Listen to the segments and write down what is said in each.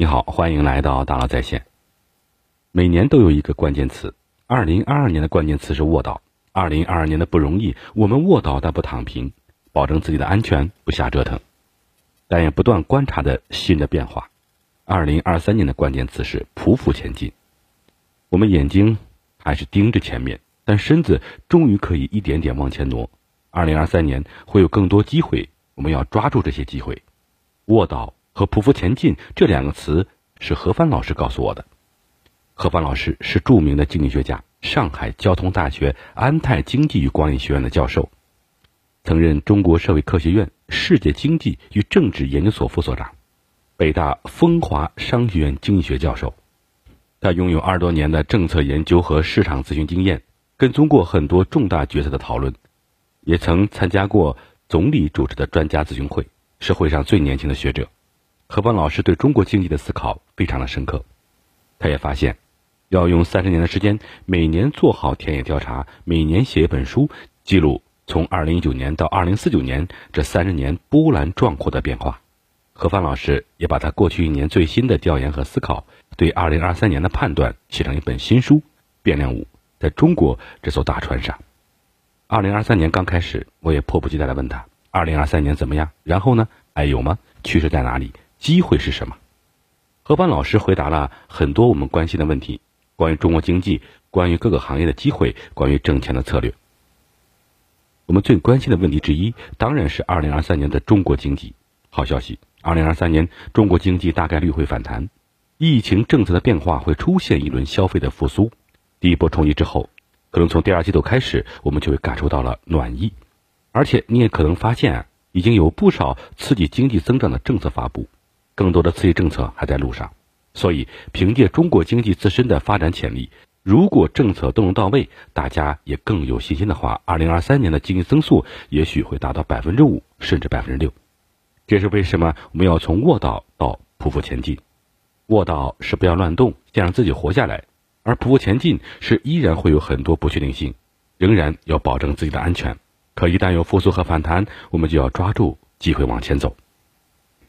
你好，欢迎来到大佬在线。每年都有一个关键词，二零二二年的关键词是卧倒。二零二二年的不容易，我们卧倒但不躺平，保证自己的安全，不瞎折腾，但也不断观察着新的变化。二零二三年的关键词是匍匐前进。我们眼睛还是盯着前面，但身子终于可以一点点往前挪。二零二三年会有更多机会，我们要抓住这些机会。卧倒。和匍匐前进这两个词是何帆老师告诉我的。何帆老师是著名的经济学家，上海交通大学安泰经济与管理学院的教授，曾任中国社会科学院世界经济与政治研究所副所长，北大风华商学院经济学教授。他拥有二十多年的政策研究和市场咨询经验，跟踪过很多重大决策的讨论，也曾参加过总理主持的专家咨询会，是会上最年轻的学者。何邦老师对中国经济的思考非常的深刻，他也发现，要用三十年的时间，每年做好田野调查，每年写一本书，记录从二零一九年到二零四九年这三十年波澜壮阔的变化。何帆老师也把他过去一年最新的调研和思考，对二零二三年的判断写成一本新书《变量五》。在中国这艘大船上，二零二三年刚开始，我也迫不及待的问他：二零二三年怎么样？然后呢？还有吗？趋势在哪里？机会是什么？何帆老师回答了很多我们关心的问题，关于中国经济，关于各个行业的机会，关于挣钱的策略。我们最关心的问题之一，当然是二零二三年的中国经济。好消息，二零二三年中国经济大概率会反弹，疫情政策的变化会出现一轮消费的复苏。第一波冲击之后，可能从第二季度开始，我们就会感受到了暖意，而且你也可能发现，已经有不少刺激经济增长的政策发布。更多的刺激政策还在路上，所以凭借中国经济自身的发展潜力，如果政策都能到位，大家也更有信心的话，二零二三年的经济增速也许会达到百分之五，甚至百分之六。这是为什么我们要从卧倒到匍匐前进？卧倒是不要乱动，先让自己活下来；而匍匐前进是依然会有很多不确定性，仍然要保证自己的安全。可一旦有复苏和反弹，我们就要抓住机会往前走。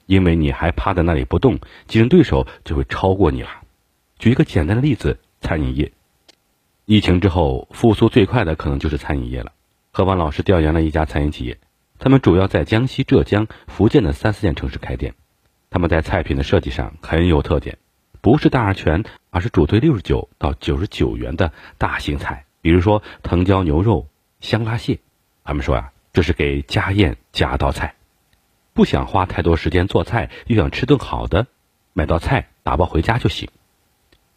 因为你还趴在那里不动，竞争对手就会超过你了。举一个简单的例子，餐饮业，疫情之后复苏最快的可能就是餐饮业了。何芳老师调研了一家餐饮企业，他们主要在江西、浙江、福建的三四线城市开店。他们在菜品的设计上很有特点，不是大而全，而是主推六十九到九十九元的大型菜，比如说藤椒牛肉、香辣蟹。他们说呀，这是给家宴加道菜。不想花太多时间做菜，又想吃顿好的，买道菜打包回家就行。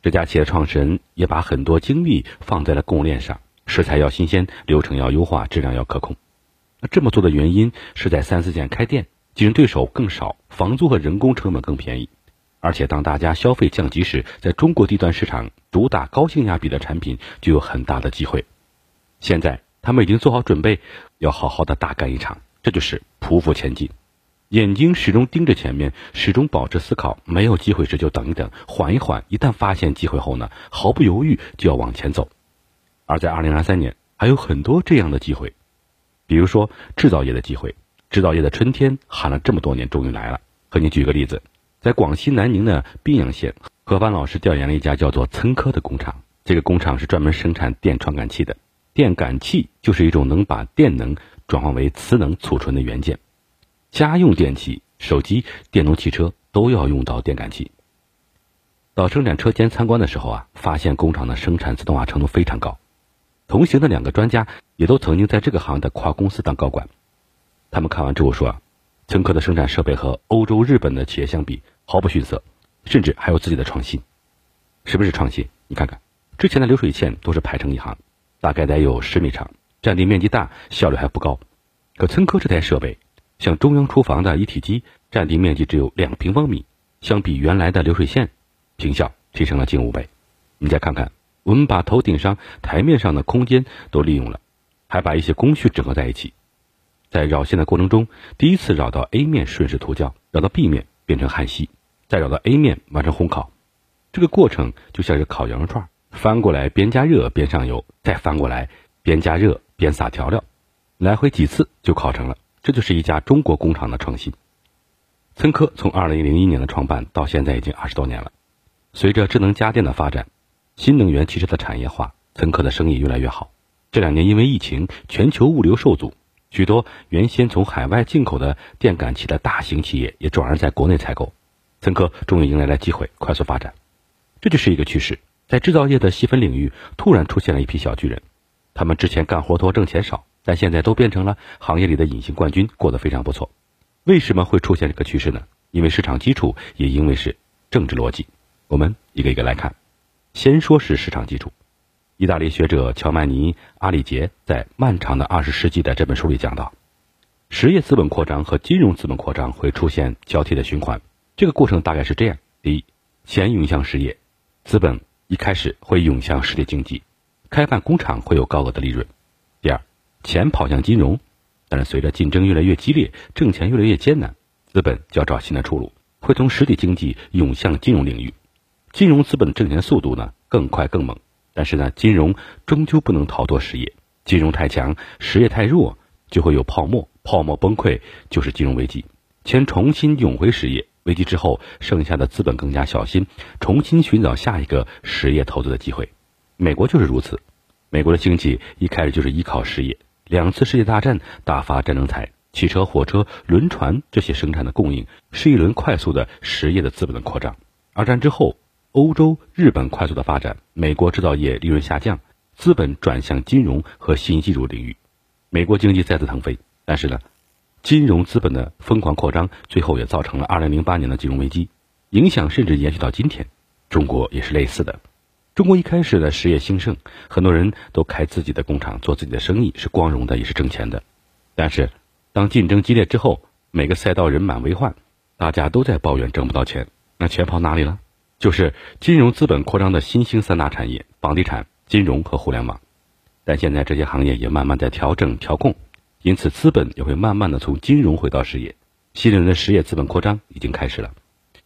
这家企业创始人也把很多精力放在了供应链上，食材要新鲜，流程要优化，质量要可控。那这么做的原因是在三四线开店，竞争对手更少，房租和人工成本更便宜。而且当大家消费降级时，在中国低端市场主打高性价比的产品就有很大的机会。现在他们已经做好准备，要好好的大干一场，这就是匍匐前进。眼睛始终盯着前面，始终保持思考。没有机会时就等一等，缓一缓。一旦发现机会后呢，毫不犹豫就要往前走。而在二零二三年，还有很多这样的机会，比如说制造业的机会。制造业的春天喊了这么多年，终于来了。和你举个例子，在广西南宁的宾阳县，何帆老师调研了一家叫做岑科的工厂。这个工厂是专门生产电传感器的。电感器就是一种能把电能转化为磁能储存的元件。家用电器、手机、电动汽车都要用到电感器。到生产车间参观的时候啊，发现工厂的生产自动化程度非常高。同行的两个专家也都曾经在这个行业的跨公司当高管。他们看完之后说啊，琛科的生产设备和欧洲、日本的企业相比毫不逊色，甚至还有自己的创新。是不是创新？你看看，之前的流水线都是排成一行，大概得有十米长，占地面积大，效率还不高。可村科这台设备。像中央厨房的一体机，占地面积只有两平方米，相比原来的流水线，平效提升了近五倍。你再看看，我们把头顶上台面上的空间都利用了，还把一些工序整合在一起，在绕线的过程中，第一次绕到 A 面顺势涂胶，绕到 B 面变成焊锡，再绕到 A 面完成烘烤。这个过程就像是烤羊肉串，翻过来边加热边上油，再翻过来边加热边撒调料，来回几次就烤成了。这就是一家中国工厂的创新。森科从二零零一年的创办到现在已经二十多年了。随着智能家电的发展，新能源汽车的产业化，森科的生意越来越好。这两年因为疫情，全球物流受阻，许多原先从海外进口的电感器的大型企业也转而在国内采购。森科终于迎来了机会，快速发展。这就是一个趋势，在制造业的细分领域，突然出现了一批小巨人。他们之前干活多，挣钱少，但现在都变成了行业里的隐形冠军，过得非常不错。为什么会出现这个趋势呢？因为市场基础，也因为是政治逻辑。我们一个一个来看。先说是市场基础。意大利学者乔曼尼·阿里杰在《漫长的二十世纪》的这本书里讲到，实业资本扩张和金融资本扩张会出现交替的循环。这个过程大概是这样：第一，钱涌向实业，资本一开始会涌向实体经济，开办工厂会有高额的利润；钱跑向金融。但是随着竞争越来越激烈，挣钱越来越艰难，资本就要找新的出路，会从实体经济涌向金融领域。金融资本的挣钱速度呢更快更猛，但是呢，金融终究不能逃脱实业。金融太强，实业太弱，就会有泡沫，泡沫崩溃就是金融危机，钱重新涌回实业。危机之后，剩下的资本更加小心，重新寻找下一个实业投资的机会。美国就是如此，美国的经济一开始就是依靠实业。两次世界大战大发战争财，汽车、火车、轮船这些生产的供应是一轮快速的实业的资本的扩张。二战之后，欧洲、日本快速的发展，美国制造业利润下降，资本转向金融和信息技术领域，美国经济再次腾飞。但是呢，金融资本的疯狂扩张，最后也造成了2008年的金融危机，影响甚至延续到今天。中国也是类似的。中国一开始的实业兴盛，很多人都开自己的工厂，做自己的生意，是光荣的，也是挣钱的。但是，当竞争激烈之后，每个赛道人满为患，大家都在抱怨挣不到钱，那钱跑哪里了？就是金融资本扩张的新兴三大产业：房地产、金融和互联网。但现在这些行业也慢慢在调整调控，因此资本也会慢慢的从金融回到实业。新一轮的实业资本扩张已经开始了，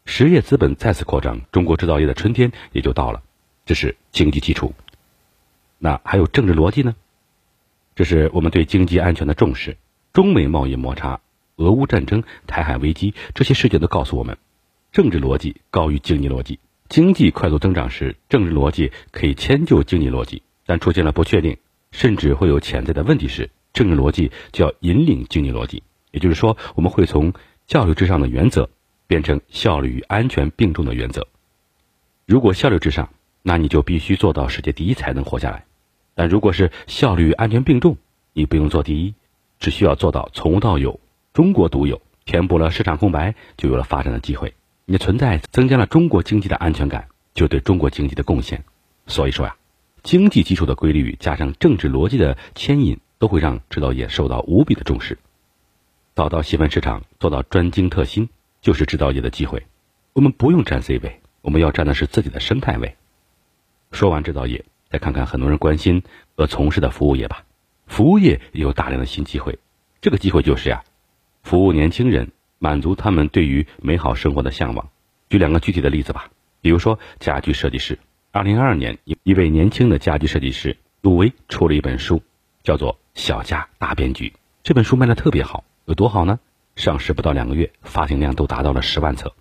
实业资本再次扩张，中国制造业的春天也就到了。这是经济基础，那还有政治逻辑呢？这是我们对经济安全的重视。中美贸易摩擦、俄乌战争、台海危机这些事件都告诉我们，政治逻辑高于经济逻辑。经济快速增长时，政治逻辑可以迁就经济逻辑；但出现了不确定，甚至会有潜在的问题时，政治逻辑就要引领经济逻辑。也就是说，我们会从效率至上的原则变成效率与安全并重的原则。如果效率至上，那你就必须做到世界第一才能活下来，但如果是效率与安全并重，你不用做第一，只需要做到从无到有，中国独有，填补了市场空白，就有了发展的机会。你的存在增加了中国经济的安全感，就对中国经济的贡献。所以说呀，经济基础的规律加上政治逻辑的牵引，都会让制造业受到无比的重视。找到细分市场，做到专精特新，就是制造业的机会。我们不用占 C 位，我们要占的是自己的生态位。说完制造业，再看看很多人关心和从事的服务业吧。服务业有大量的新机会，这个机会就是呀，服务年轻人，满足他们对于美好生活的向往。举两个具体的例子吧，比如说家具设计师。二零二二年，一一位年轻的家具设计师陆威出了一本书，叫做《小家大变局》。这本书卖的特别好，有多好呢？上市不到两个月，发行量都达到了十万册。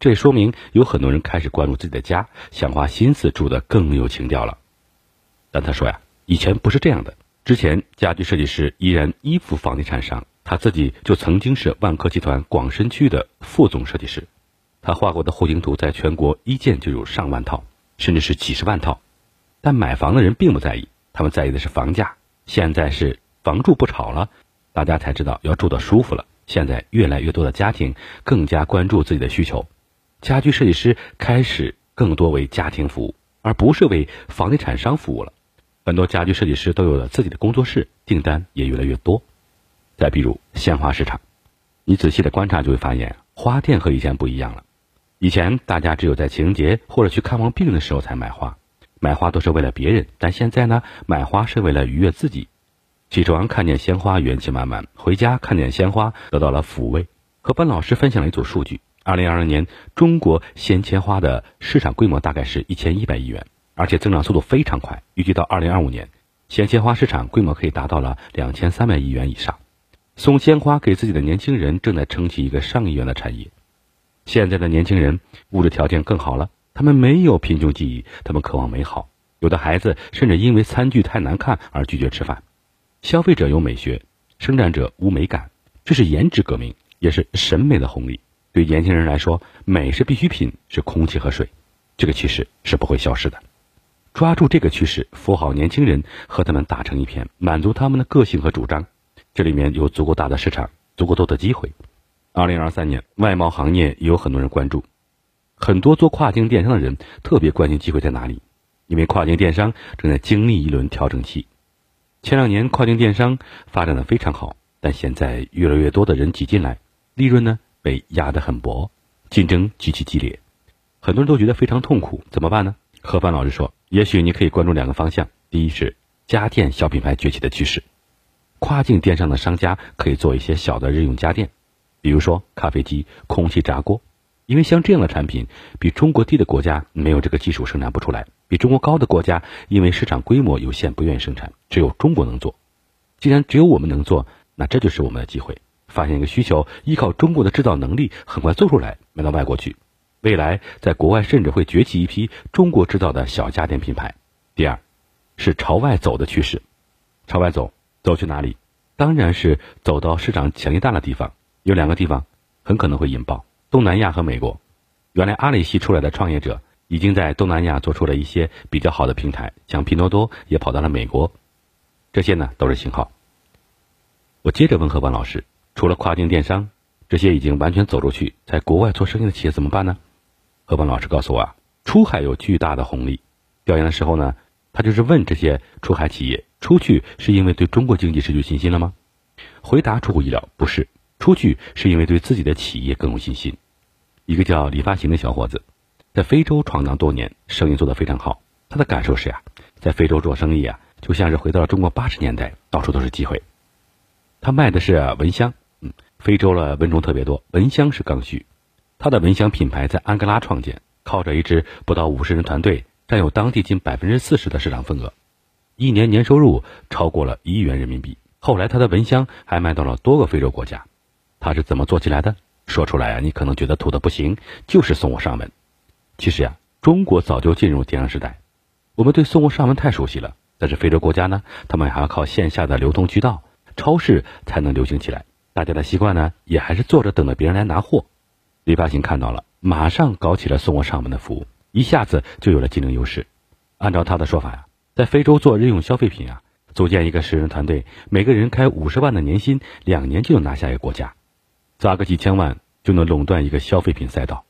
这也说明有很多人开始关注自己的家，想花心思住得更有情调了。但他说呀，以前不是这样的。之前家具设计师依然依附房地产商，他自己就曾经是万科集团广深区的副总设计师。他画过的户型图在全国一建就有上万套，甚至是几十万套。但买房的人并不在意，他们在意的是房价。现在是房住不炒了，大家才知道要住得舒服了。现在越来越多的家庭更加关注自己的需求。家居设计师开始更多为家庭服务，而不是为房地产商服务了。很多家居设计师都有了自己的工作室，订单也越来越多。再比如鲜花市场，你仔细的观察就会发现，花店和以前不一样了。以前大家只有在情人节或者去看望病人的时候才买花，买花都是为了别人。但现在呢，买花是为了愉悦自己。起床看见鲜花，元气满满；回家看见鲜花，得到了抚慰。和本老师分享了一组数据。二零二零年，中国鲜切花的市场规模大概是一千一百亿元，而且增长速度非常快。预计到二零二五年，鲜切花市场规模可以达到了两千三百亿元以上。送鲜花给自己的年轻人正在撑起一个上亿元的产业。现在的年轻人物质条件更好了，他们没有贫穷记忆，他们渴望美好。有的孩子甚至因为餐具太难看而拒绝吃饭。消费者有美学，生产者无美感，这是颜值革命，也是审美的红利。对年轻人来说，美是必需品，是空气和水，这个趋势是不会消失的。抓住这个趋势，扶好年轻人，和他们打成一片，满足他们的个性和主张，这里面有足够大的市场，足够多的机会。二零二三年，外贸行业也有很多人关注，很多做跨境电商的人特别关心机会在哪里，因为跨境电商正在经历一轮调整期。前两年跨境电商发展的非常好，但现在越来越多的人挤进来，利润呢被压得很薄，竞争极其激烈，很多人都觉得非常痛苦，怎么办呢？何帆老师说，也许你可以关注两个方向，第一是家电小品牌崛起的趋势，跨境电商的商家可以做一些小的日用家电，比如说咖啡机、空气炸锅。因为像这样的产品，比中国低的国家没有这个技术生产不出来；比中国高的国家，因为市场规模有限，不愿意生产。只有中国能做。既然只有我们能做，那这就是我们的机会。发现一个需求，依靠中国的制造能力，很快做出来，卖到外国去。未来在国外甚至会崛起一批中国制造的小家电品牌。第二，是朝外走的趋势。朝外走，走去哪里？当然是走到市场潜力大的地方。有两个地方很可能会引爆。东南亚和美国，原来阿里系出来的创业者已经在东南亚做出了一些比较好的平台，像拼多多也跑到了美国，这些呢都是信号。我接着问何邦老师，除了跨境电商，这些已经完全走出去，在国外做生意的企业怎么办呢？何鹏老师告诉我啊，出海有巨大的红利。调研的时候呢，他就是问这些出海企业，出去是因为对中国经济失去信心了吗？回答出乎意料，不是，出去是因为对自己的企业更有信心。一个叫李发行的小伙子，在非洲闯荡多年，生意做得非常好。他的感受是呀，在非洲做生意啊，就像是回到了中国八十年代，到处都是机会。他卖的是蚊香，非洲的蚊虫特别多，蚊香是刚需。他的蚊香品牌在安哥拉创建，靠着一支不到五十人团队，占有当地近百分之四十的市场份额，一年年收入超过了一亿元人民币。后来他的蚊香还卖到了多个非洲国家。他是怎么做起来的？说出来啊，你可能觉得土的不行，就是送货上门。其实呀，中国早就进入电商时代，我们对送货上门太熟悉了。但是非洲国家呢，他们还要靠线下的流通渠道，超市才能流行起来。大家的习惯呢，也还是坐着等着别人来拿货。李发行看到了，马上搞起了送货上门的服务，一下子就有了竞争优势。按照他的说法呀，在非洲做日用消费品啊，组建一个十人团队，每个人开五十万的年薪，两年就能拿下一个国家。砸个几千万就能垄断一个消费品赛道，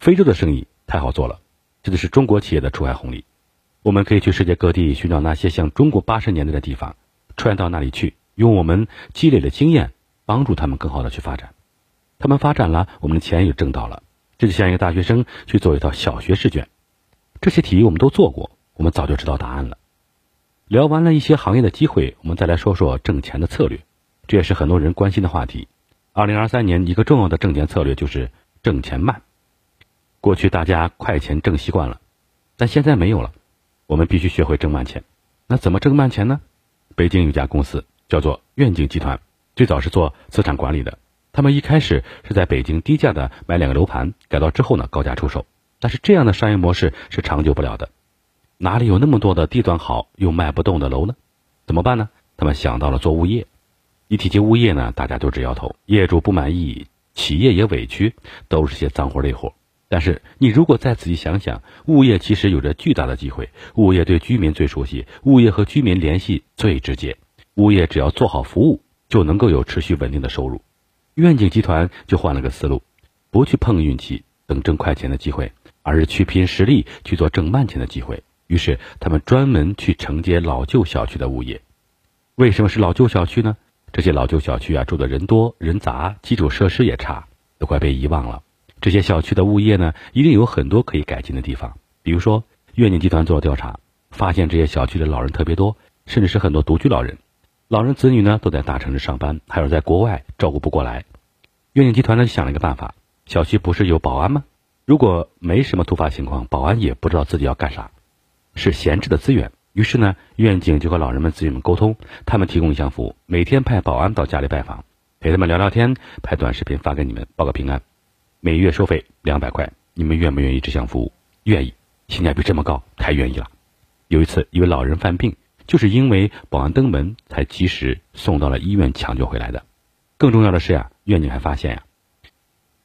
非洲的生意太好做了，这就是中国企业的出海红利。我们可以去世界各地寻找那些像中国八十年代的地方，穿越到那里去，用我们积累的经验帮助他们更好的去发展。他们发展了，我们的钱也挣到了。这就像一个大学生去做一套小学试卷，这些题我们都做过，我们早就知道答案了。聊完了一些行业的机会，我们再来说说挣钱的策略，这也是很多人关心的话题。二零二三年一个重要的挣钱策略就是挣钱慢。过去大家快钱挣习惯了，但现在没有了，我们必须学会挣慢钱。那怎么挣慢钱呢？北京有家公司叫做愿景集团，最早是做资产管理的。他们一开始是在北京低价的买两个楼盘，改造之后呢高价出售。但是这样的商业模式是长久不了的，哪里有那么多的地段好又卖不动的楼呢？怎么办呢？他们想到了做物业。一提及物业呢，大家都直摇头，业主不满意，企业也委屈，都是些脏活累活。但是你如果再仔细想想，物业其实有着巨大的机会。物业对居民最熟悉，物业和居民联系最直接，物业只要做好服务，就能够有持续稳定的收入。愿景集团就换了个思路，不去碰运气等挣快钱的机会，而是去拼实力去做挣慢钱的机会。于是他们专门去承接老旧小区的物业。为什么是老旧小区呢？这些老旧小区啊，住的人多人杂，基础设施也差，都快被遗忘了。这些小区的物业呢，一定有很多可以改进的地方。比如说，愿景集团做调查，发现这些小区的老人特别多，甚至是很多独居老人。老人子女呢都在大城市上班，还有在国外照顾不过来。愿景集团呢想了一个办法：小区不是有保安吗？如果没什么突发情况，保安也不知道自己要干啥，是闲置的资源。于是呢，愿景就和老人们、子女们沟通，他们提供一项服务，每天派保安到家里拜访，陪他们聊聊天，拍短视频发给你们报个平安。每月收费两百块，你们愿不愿意这项服务？愿意，性价比这么高，太愿意了。有一次，一位老人犯病，就是因为保安登门，才及时送到了医院抢救回来的。更重要的是呀，院警还发现呀，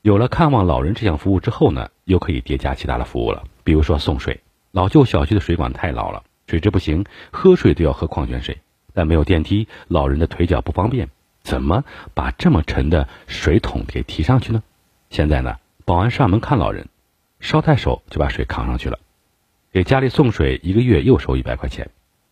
有了看望老人这项服务之后呢，又可以叠加其他的服务了，比如说送水。老旧小区的水管太老了，水质不行，喝水都要喝矿泉水。但没有电梯，老人的腿脚不方便，怎么把这么沉的水桶给提上去呢？现在呢，保安上门看老人，捎带手就把水扛上去了。给家里送水，一个月又收一百块钱。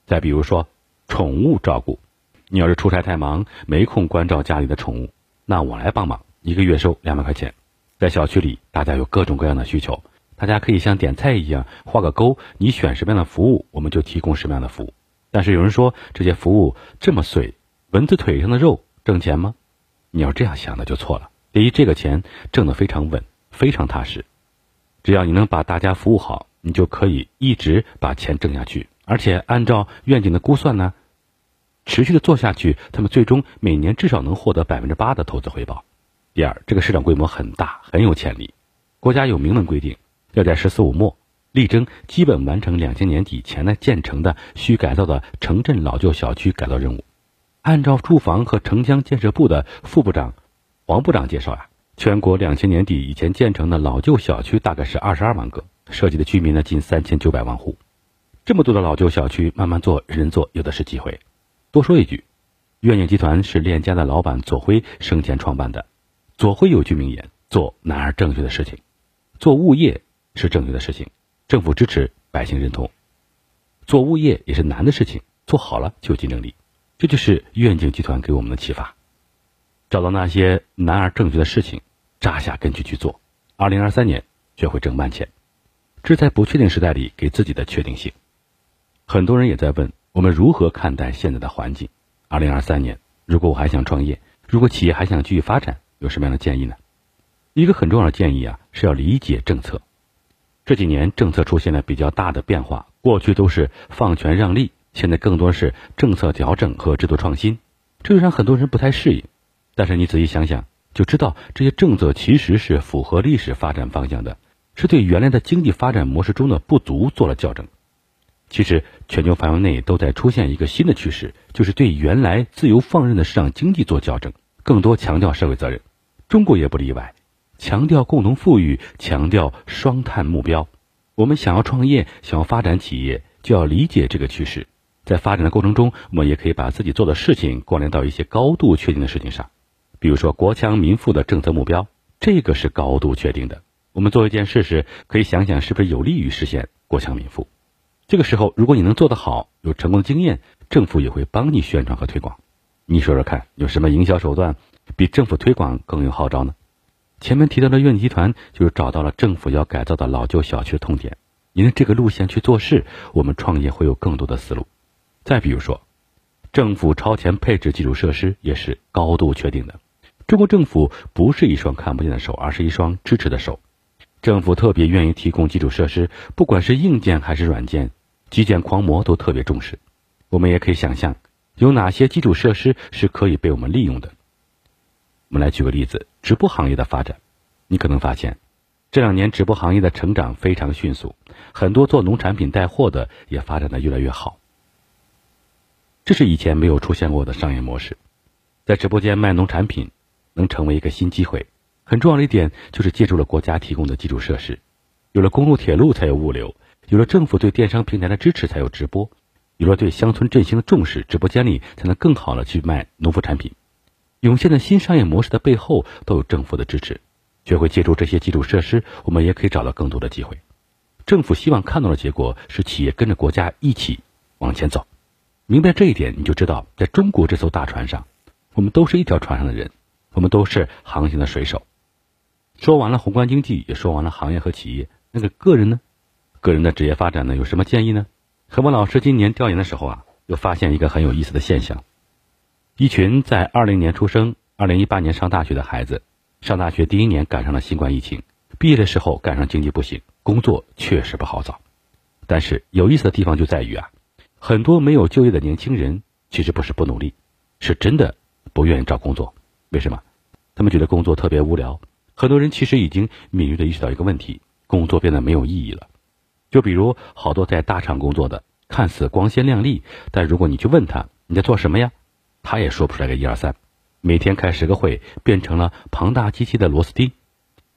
再比如说，宠物照顾，你要是出差太忙，没空关照家里的宠物，那我来帮忙，一个月收两百块钱。在小区里，大家有各种各样的需求，大家可以像点菜一样画个勾，你选什么样的服务，我们就提供什么样的服务。但是有人说这些服务这么碎，蚊子腿上的肉挣钱吗？你要这样想的就错了。第一，这个钱挣得非常稳，非常踏实。只要你能把大家服务好，你就可以一直把钱挣下去。而且按照愿景的估算呢，持续的做下去，他们最终每年至少能获得百分之八的投资回报。第二，这个市场规模很大，很有潜力。国家有明文规定，要在“十四五”末。力争基本完成两千年底前的建成的需改造的城镇老旧小区改造任务。按照住房和城乡建设部的副部长黄部长介绍呀，全国两千年底以前建成的老旧小区大概是二十二万个，涉及的居民呢近三千九百万户。这么多的老旧小区，慢慢做，人人做，有的是机会。多说一句，愿景集团是链家的老板左晖生前创办的。左晖有句名言：做难而正确的事情，做物业是正确的事情。政府支持，百姓认同。做物业也是难的事情，做好了就有竞争力。这就是愿景集团给我们的启发：找到那些难而正确的事情，扎下根去去做。二零二三年学会挣慢钱，这在不确定时代里给自己的确定性。很多人也在问我们如何看待现在的环境。二零二三年，如果我还想创业，如果企业还想继续发展，有什么样的建议呢？一个很重要的建议啊，是要理解政策。这几年政策出现了比较大的变化，过去都是放权让利，现在更多是政策调整和制度创新，这就让很多人不太适应。但是你仔细想想，就知道这些政策其实是符合历史发展方向的，是对原来的经济发展模式中的不足做了校正。其实全球范围内都在出现一个新的趋势，就是对原来自由放任的市场经济做校正，更多强调社会责任，中国也不例外。强调共同富裕，强调双碳目标。我们想要创业，想要发展企业，就要理解这个趋势。在发展的过程中，我们也可以把自己做的事情关联到一些高度确定的事情上，比如说国强民富的政策目标，这个是高度确定的。我们做一件事时，可以想想是不是有利于实现国强民富。这个时候，如果你能做得好，有成功的经验，政府也会帮你宣传和推广。你说说看，有什么营销手段比政府推广更有号召呢？前面提到的院集团就是找到了政府要改造的老旧小区的痛点，沿着这个路线去做事，我们创业会有更多的思路。再比如说，政府超前配置基础设施也是高度确定的。中国政府不是一双看不见的手，而是一双支持的手。政府特别愿意提供基础设施，不管是硬件还是软件，基建狂魔都特别重视。我们也可以想象，有哪些基础设施是可以被我们利用的。我们来举个例子，直播行业的发展，你可能发现，这两年直播行业的成长非常迅速，很多做农产品带货的也发展的越来越好。这是以前没有出现过的商业模式，在直播间卖农产品能成为一个新机会。很重要的一点就是借助了国家提供的基础设施，有了公路铁路才有物流，有了政府对电商平台的支持才有直播，有了对乡村振兴的重视，直播间里才能更好的去卖农副产品。涌现的新商业模式的背后都有政府的支持，学会借助这些基础设施，我们也可以找到更多的机会。政府希望看到的结果是企业跟着国家一起往前走。明白这一点，你就知道，在中国这艘大船上，我们都是一条船上的人，我们都是航行的水手。说完了宏观经济，也说完了行业和企业，那个个人呢？个人的职业发展呢？有什么建议呢？何文老师今年调研的时候啊，又发现一个很有意思的现象。一群在二零年出生、二零一八年上大学的孩子，上大学第一年赶上了新冠疫情，毕业的时候赶上经济不行，工作确实不好找。但是有意思的地方就在于啊，很多没有就业的年轻人其实不是不努力，是真的不愿意找工作。为什么？他们觉得工作特别无聊，很多人其实已经敏锐的意识到一个问题：工作变得没有意义了。就比如好多在大厂工作的，看似光鲜亮丽，但如果你去问他你在做什么呀，他也说不出来个一二三。每天开十个会，变成了庞大机器的螺丝钉，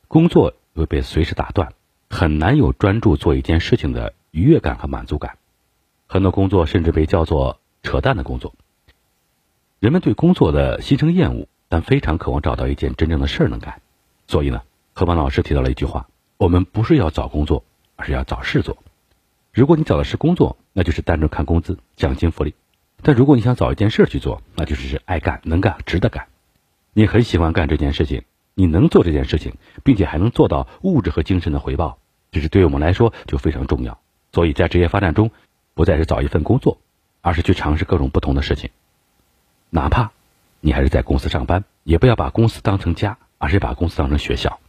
工作会被随时打断，很难有专注做一件事情的愉悦感和满足感。很多工作甚至被叫做扯淡的工作。人们对工作的心生厌恶，但非常渴望找到一件真正的事儿能干。所以呢，何凡老师提到了一句话：我们不是要找工作。而是要找事做。如果你找的是工作，那就是单纯看工资、奖金、福利；但如果你想找一件事去做，那就是爱干、能干、值得干。你很喜欢干这件事情，你能做这件事情，并且还能做到物质和精神的回报，这是对我们来说就非常重要。所以在职业发展中，不再是找一份工作，而是去尝试各种不同的事情。哪怕你还是在公司上班，也不要把公司当成家，而是把公司当成学校。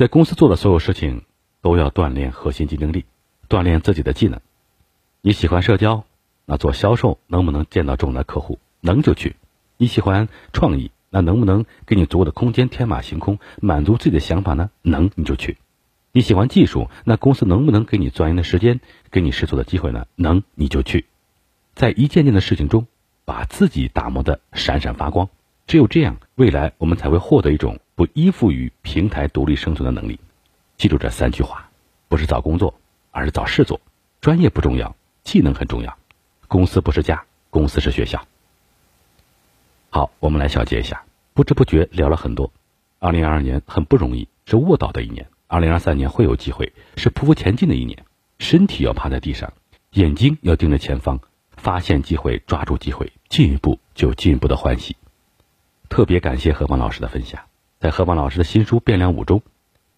在公司做的所有事情，都要锻炼核心竞争力，锻炼自己的技能。你喜欢社交，那做销售能不能见到重要的客户？能就去。你喜欢创意，那能不能给你足够的空间天马行空，满足自己的想法呢？能你就去。你喜欢技术，那公司能不能给你钻研的时间，给你试错的机会呢？能你就去。在一件件的事情中，把自己打磨的闪闪发光。只有这样，未来我们才会获得一种。不依附于平台独立生存的能力，记住这三句话：不是找工作，而是找事做。专业不重要，技能很重要。公司不是家，公司是学校。好，我们来小结一下。不知不觉聊了很多。二零二二年很不容易，是卧倒的一年。二零二三年会有机会，是匍匐前进的一年。身体要趴在地上，眼睛要盯着前方，发现机会，抓住机会，进一步就进一步的欢喜。特别感谢何芳老师的分享。在何邦老师的新书《变量五》中，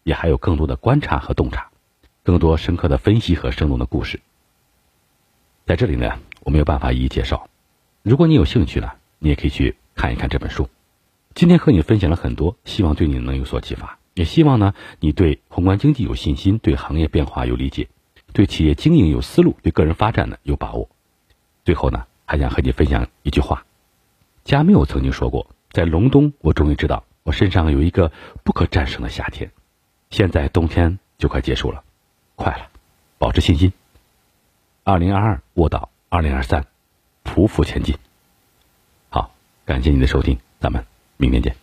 也还有更多的观察和洞察，更多深刻的分析和生动的故事。在这里呢，我没有办法一一介绍。如果你有兴趣呢，你也可以去看一看这本书。今天和你分享了很多，希望对你能有所启发。也希望呢，你对宏观经济有信心，对行业变化有理解，对企业经营有思路，对个人发展呢有把握。最后呢，还想和你分享一句话：加缪曾经说过，在隆冬，我终于知道。我身上有一个不可战胜的夏天，现在冬天就快结束了，快了，保持信心。二零二二卧倒，二零二三匍匐前进。好，感谢您的收听，咱们明天见。